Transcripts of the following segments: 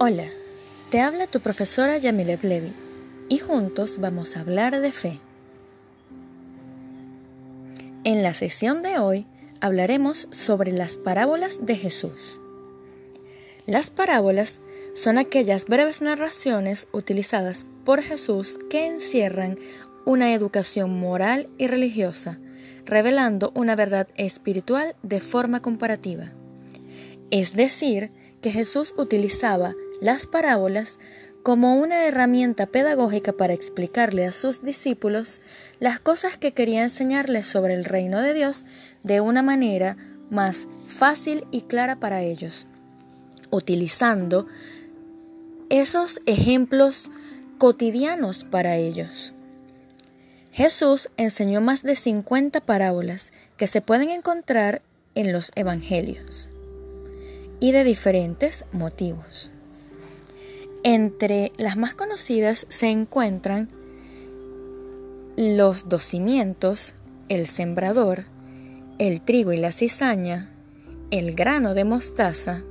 Hola, te habla tu profesora Yamile Levi y juntos vamos a hablar de fe. En la sesión de hoy hablaremos sobre las parábolas de Jesús. Las parábolas son aquellas breves narraciones utilizadas por Jesús que encierran una educación moral y religiosa, revelando una verdad espiritual de forma comparativa. Es decir, que Jesús utilizaba las parábolas como una herramienta pedagógica para explicarle a sus discípulos las cosas que quería enseñarles sobre el reino de Dios de una manera más fácil y clara para ellos, utilizando esos ejemplos cotidianos para ellos. Jesús enseñó más de 50 parábolas que se pueden encontrar en los Evangelios y de diferentes motivos. Entre las más conocidas se encuentran los dos cimientos, el sembrador, el trigo y la cizaña, el grano de mostaza,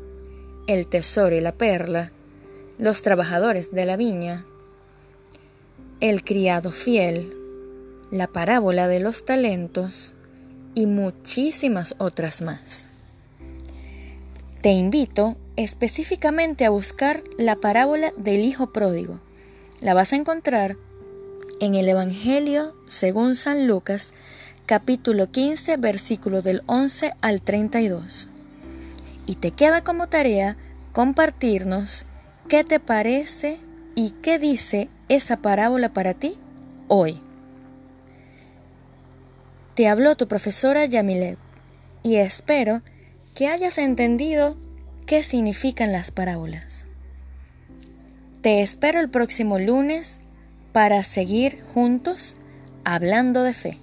el tesoro y la perla, los trabajadores de la viña, el criado fiel, la parábola de los talentos y muchísimas otras más. Te invito específicamente a buscar la parábola del Hijo Pródigo. La vas a encontrar en el Evangelio según San Lucas, capítulo 15, versículos del 11 al 32. Y te queda como tarea compartirnos qué te parece y qué dice esa parábola para ti hoy. Te habló tu profesora Yamilev y espero que hayas entendido qué significan las parábolas. Te espero el próximo lunes para seguir juntos hablando de fe.